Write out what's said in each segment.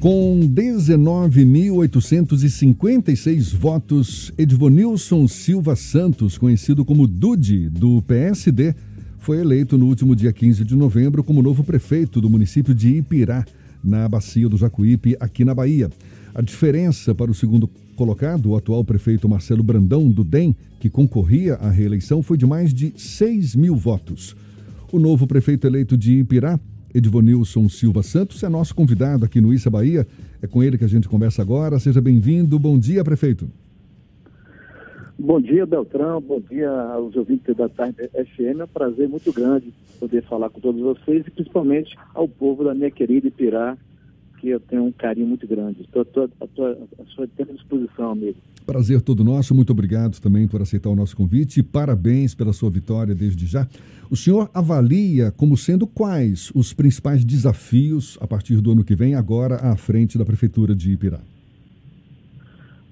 Com 19.856 votos, Edvonilson Silva Santos, conhecido como Dude, do PSD, foi eleito no último dia 15 de novembro como novo prefeito do município de Ipirá, na bacia do Jacuípe, aqui na Bahia. A diferença para o segundo colocado, o atual prefeito Marcelo Brandão, do DEM, que concorria à reeleição, foi de mais de 6 mil votos. O novo prefeito eleito de Ipirá Edvonilson Silva Santos é nosso convidado aqui no Issa Bahia. É com ele que a gente conversa agora. Seja bem-vindo. Bom dia, prefeito. Bom dia, Beltrão. Bom dia aos ouvintes da Tarde FM. É um prazer muito grande poder falar com todos vocês e principalmente ao povo da minha querida Ipirá, que eu tenho um carinho muito grande. Estou à, sua disposição, amigo. Prazer todo nosso. Muito obrigado também por aceitar o nosso convite. Parabéns pela sua vitória desde já. O senhor avalia como sendo quais os principais desafios a partir do ano que vem, agora à frente da Prefeitura de Ipirá?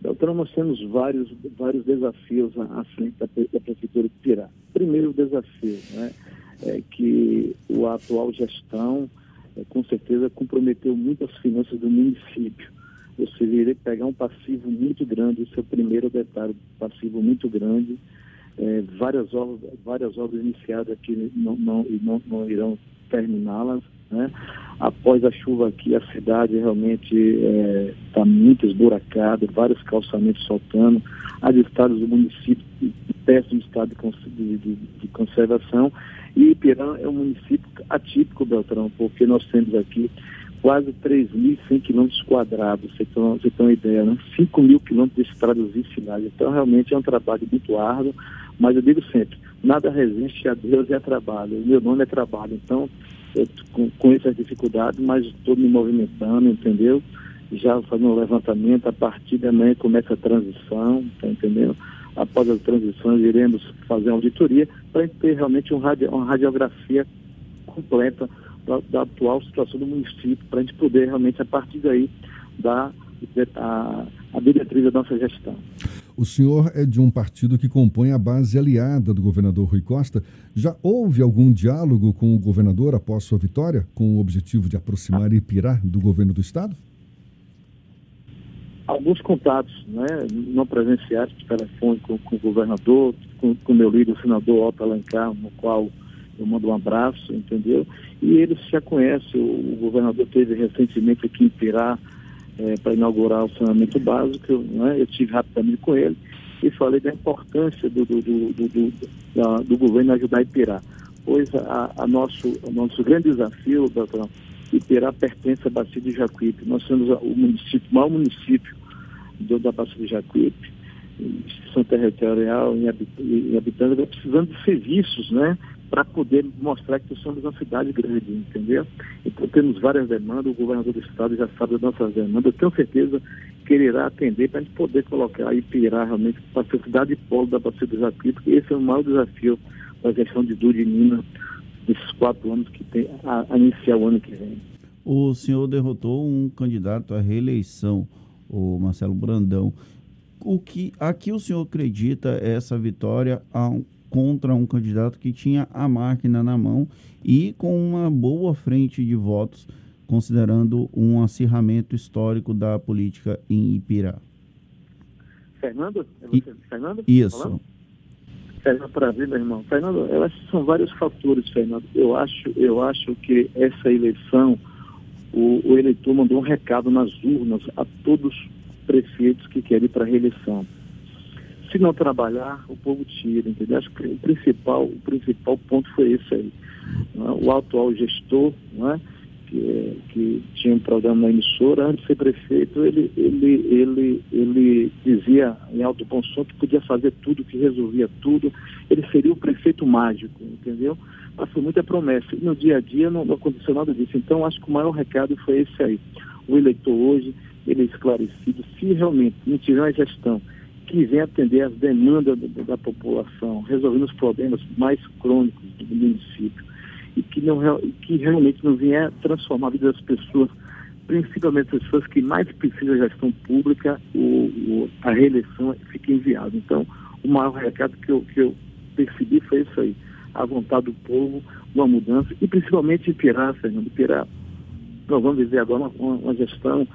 Doutor, nós temos vários, vários desafios à frente da, da Prefeitura de Ipirá. Primeiro desafio né, é que a atual gestão com certeza comprometeu muito as finanças do município. Você iria pegar um passivo muito grande, esse é o primeiro detalhe, passivo muito grande, é, várias, obras, várias obras iniciadas aqui não, não, não, não irão terminá-las. Né? Após a chuva aqui, a cidade realmente está é, muito esburacada, vários calçamentos soltando, as estradas do município em péssimo estado de, de, de conservação e Ipirã é um município atípico, Beltrão, porque nós temos aqui quase 3.100 quilômetros quadrados, você tem, você tem uma ideia, né? 5 mil quilômetros de estradas vicinais. Então, realmente é um trabalho muito árduo, mas eu digo sempre, nada resiste a Deus e a trabalho. O meu nome é trabalho. Então, eu conheço as dificuldades, mas estou me movimentando, entendeu? Já fazendo um levantamento, a partir da manhã começa a transição, tá entendendo? após as transições, iremos fazer uma auditoria para ter realmente um uma radiografia completa da, da, atual situação do município, para a gente poder realmente, a partir daí, dar a, a diretriz da nossa gestão. O senhor é de um partido que compõe a base aliada do governador Rui Costa. Já houve algum diálogo com o governador após sua vitória, com o objetivo de aproximar Ipirá do governo do Estado? alguns contatos, né, não presenciais, por telefone com, com o governador, com meu líder, o senador Otto Alencar, no qual eu mando um abraço, entendeu? E eles já conhecem, o, o governador teve recentemente aqui em Pirá é, para inaugurar o saneamento básico, né, eu tive rapidamente com ele e falei da importância do, do, do, do, da, do governo ajudar a Ipirá, pois a, a nosso, o nosso grande desafio, doutor, Ipirá pertence à Bacia de Jacuípe. Nós somos o município, o maior município do, da Bacia de Jacuípe, instituição territorial em habitantes, precisando de serviços, né? Para poder mostrar que somos uma cidade grande, entendeu? Então temos várias demandas, o governador do estado já sabe das nossas demandas, eu tenho certeza que ele irá atender para a gente poder colocar e Ipirá realmente para a cidade de polo da Bacia do Jacuípe, porque esse é o maior desafio da gestão de Dudu e Nina nesses quatro anos que tem a, a iniciar o ano que vem. O senhor derrotou um candidato à reeleição, o Marcelo Brandão. O que aqui o senhor acredita essa vitória contra um candidato que tinha a máquina na mão e com uma boa frente de votos, considerando um acirramento histórico da política em Ipirá? Fernando? É você, Fernando? Isso. Falando? Fernando, prazer, meu irmão. Fernando, eu acho que são vários fatores, Fernando. Eu acho, eu acho que essa eleição, o, o eleitor mandou um recado nas urnas a todos os prefeitos que querem ir para a reeleição. Se não trabalhar, o povo tira, entendeu? Acho que o principal, o principal ponto foi esse aí. É? O atual gestor, é? que, que tinha um programa na emissora, antes de ser prefeito, ele, ele, ele, ele dizia em alto bom som que podia fazer tudo, que resolvia tudo. Ele seria o prefeito mágico, entendeu? Passou muita promessa. E no dia a dia não, não aconteceu nada disso. Então, acho que o maior recado foi esse aí. O eleitor hoje, ele é esclarecido. Se realmente não tiver uma gestão que vem atender as demandas da, da população, resolvendo os problemas mais crônicos do município, e que, não, que realmente não venha transformar a vida das pessoas, principalmente as pessoas que mais precisam de gestão pública, o, o, a reeleição fica inviável. Então, o maior recado que eu, que eu percebi foi isso aí, a vontade do povo, uma mudança, e principalmente Pirá, Fernando, Pirá nós vamos viver agora uma, uma gestão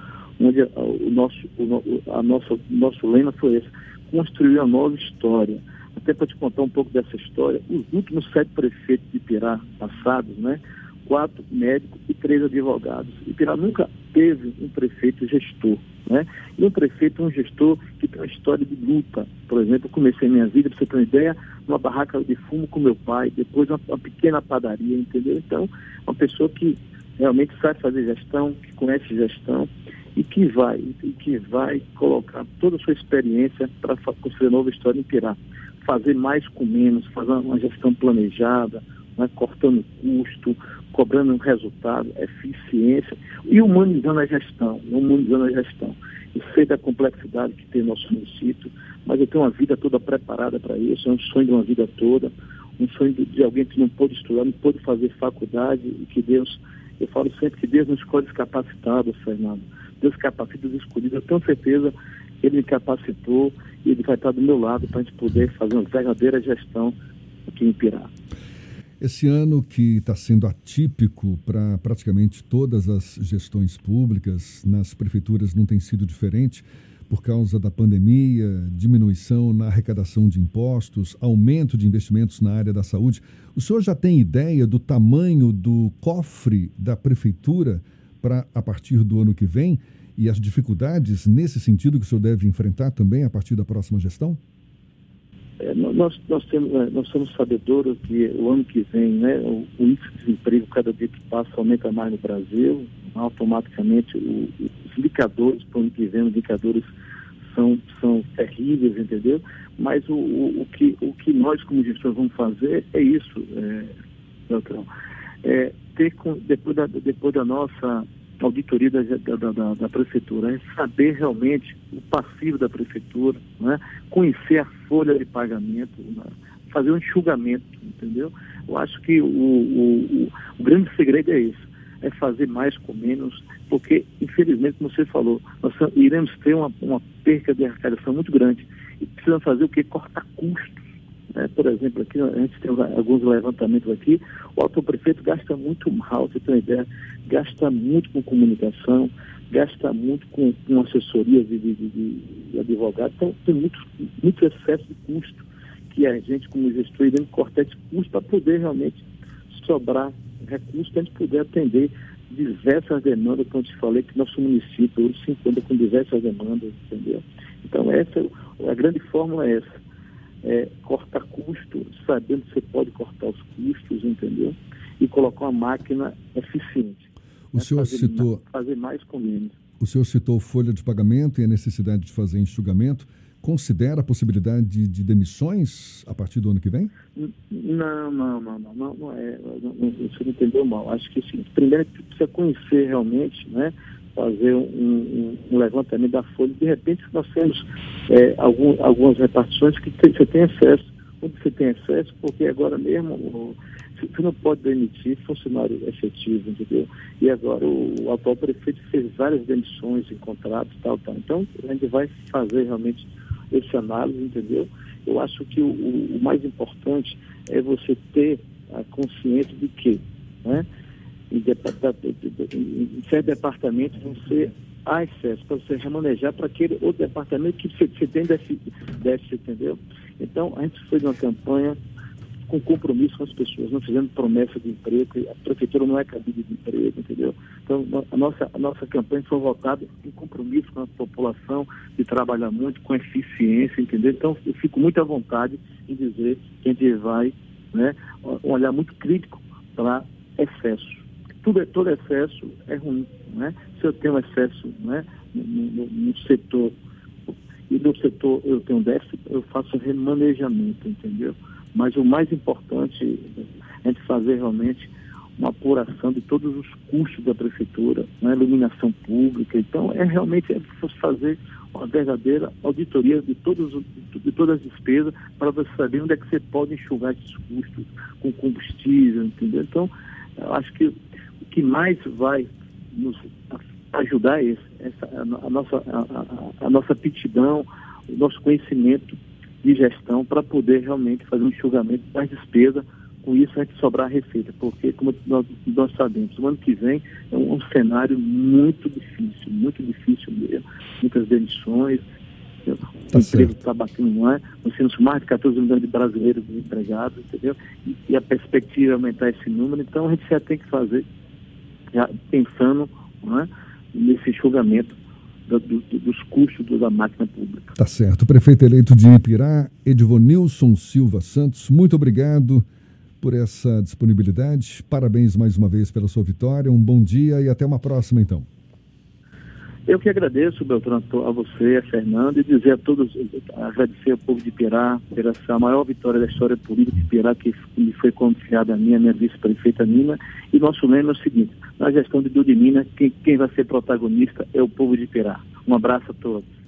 onde o nosso, o, a nossa, o nosso lema foi esse, construir uma nova história. Até para te contar um pouco dessa história, os últimos sete prefeitos de Pirá passados, né, quatro médicos e três advogados. Ipirá nunca teve um prefeito gestor, né? E um prefeito, um gestor que tem uma história de luta. Por exemplo, eu comecei minha vida, para você ter uma ideia, numa barraca de fumo com meu pai, depois uma, uma pequena padaria, entendeu? Então, uma pessoa que realmente sabe fazer gestão, que conhece gestão e que vai, e que vai colocar toda a sua experiência para construir nova história em Pirá. Fazer mais com menos, fazer uma gestão planejada, né, cortando custo, cobrando um resultado, eficiência e humanizando a gestão, humanizando a gestão. Eu sei da complexidade que tem nosso município, mas eu tenho uma vida toda preparada para isso, é um sonho de uma vida toda, um sonho de, alguém que não pôde estudar, não pôde fazer faculdade e que Deus, eu falo sempre que Deus não escolhe descapacitados, Fernando. Deus capacita os escolhidos. Eu tenho certeza que Ele me capacitou e Ele vai estar do meu lado para a gente poder fazer uma verdadeira gestão aqui em Pirá. Esse ano que está sendo atípico para praticamente todas as gestões públicas, nas prefeituras não tem sido diferente, por causa da pandemia, diminuição na arrecadação de impostos, aumento de investimentos na área da saúde. O senhor já tem ideia do tamanho do cofre da prefeitura para a partir do ano que vem e as dificuldades nesse sentido que o senhor deve enfrentar também a partir da próxima gestão? É, nós, nós, temos, é, nós somos sabedores que o ano que vem, né, o, o, índice de desemprego, cada dia que passa, aumenta mais no Brasil. Automaticamente, o, os indicadores para o ano que vem, indicadores são, são terríveis, entendeu? Mas o, o, o, que, o que nós, como gestores, vamos fazer é isso, é, doutor. É, ter, depois, da, depois da nossa auditoria da, da, da, da, prefeitura, saber realmente o passivo da prefeitura, né? conhecer a folha de pagamento, né? fazer um enxugamento, entendeu? Eu acho que o, o, o, grande segredo é isso, é fazer mais com menos, porque, infelizmente, como você falou, nós iremos ter uma, uma perca de arrecadação muito grande e precisamos fazer o que? Cortar custos né? Por exemplo, aqui a gente tem alguns levantamentos aqui, o autoprefeito gasta muito mal, você tem uma ideia, gasta muito com comunicação, gasta muito com, com assessoria de, de, de, de advogado, então tem muito, muito excesso de custo que a gente, como gestor, iremos cortar esse custo para poder realmente sobrar recursos para a gente poder atender diversas demandas, como eu te falei, que nosso município hoje se encontra com diversas demandas, entendeu? Então, essa, a grande fórmula é essa é, cortar custo, sabendo que você pode cortar os custos, entendeu? E colocar uma máquina eficiente. O né? senhor fazer citou. Mais, fazer mais com menos. O senhor citou folha de pagamento e a necessidade de fazer enxugamento. Considera a possibilidade de, de demissões a partir do ano que vem? Não, não, não, não, não, não é. Não, não, você não entendeu mal. Acho que sim. Primeiro precisa conhecer realmente, né? Fazer um, um, levantamento da folha. De repente, nós temos é, algum, algumas repartições que tem, você tem excesso. Onde você tem excesso, porque agora mesmo você não pode demitir funcionário efetivo, entendeu? E agora o, o atual prefeito fez várias demissões em contratos, tal, tal. Então, a gente vai fazer realmente esse análise, entendeu? Eu acho que o, o mais importante é você ter a consciência de que, né? Em, em certos departamentos você há excesso para você remanejar para aquele outro departamento que você, você tem déficit, entendeu? Então, a gente fez uma campanha com compromisso com as pessoas, não fizendo promessa de emprego, a prefeitura não é cabide de emprego, entendeu? Então, a nossa, a nossa campanha foi voltada em compromisso com a população, de trabalhar muito, com eficiência, entendeu? Então, eu fico muito à vontade em dizer que a gente vai, né, um olhar muito crítico para excesso tudo, é, todo excesso é ruim. Né? Se eu tenho excesso né, no, no, no setor e no setor eu tenho déficit, eu faço remanejamento, entendeu? Mas o mais importante é gente fazer realmente uma apuração de todos os custos da prefeitura, né, iluminação pública. Então, é realmente é fazer uma verdadeira auditoria de, todos, de todas as despesas para você saber onde é que você pode enxugar esses custos com combustível, entendeu? Então, acho que que mais vai nos ajudar é essa, a, a nossa, a, a, nossa aptidão, o nosso conhecimento de gestão para poder realmente fazer um enxugamento das despesas com isso a gente sobrar receita, porque como nós, nós sabemos, o ano que vem é um, um cenário muito difícil, muito difícil mesmo, muitas demissões, tá o emprego está batendo, não é? Nós temos mais de 14 milhões de brasileiros empregados, entendeu? E, e, a perspectiva é aumentar esse número, então a gente já tem que fazer, já pensando não é? nesse julgamento do, do, dos custos da máquina pública. Tá certo. Prefeito eleito de Ipirá, Edvonilson Silva Santos, muito obrigado por essa disponibilidade. Parabéns mais uma vez pela sua vitória. Um bom dia e até uma próxima, então. Eu que agradeço, Beltrão, a você, a Fernando, e dizer a todos, agradecer ao povo de Pirá, por essa maior vitória da história política de Pirá, que me foi confiada a mim, a minha vice-prefeita Nina. E nosso lema é o seguinte: na gestão de Dudimina, quem, quem vai ser protagonista é o povo de Pirá. Um abraço a todos.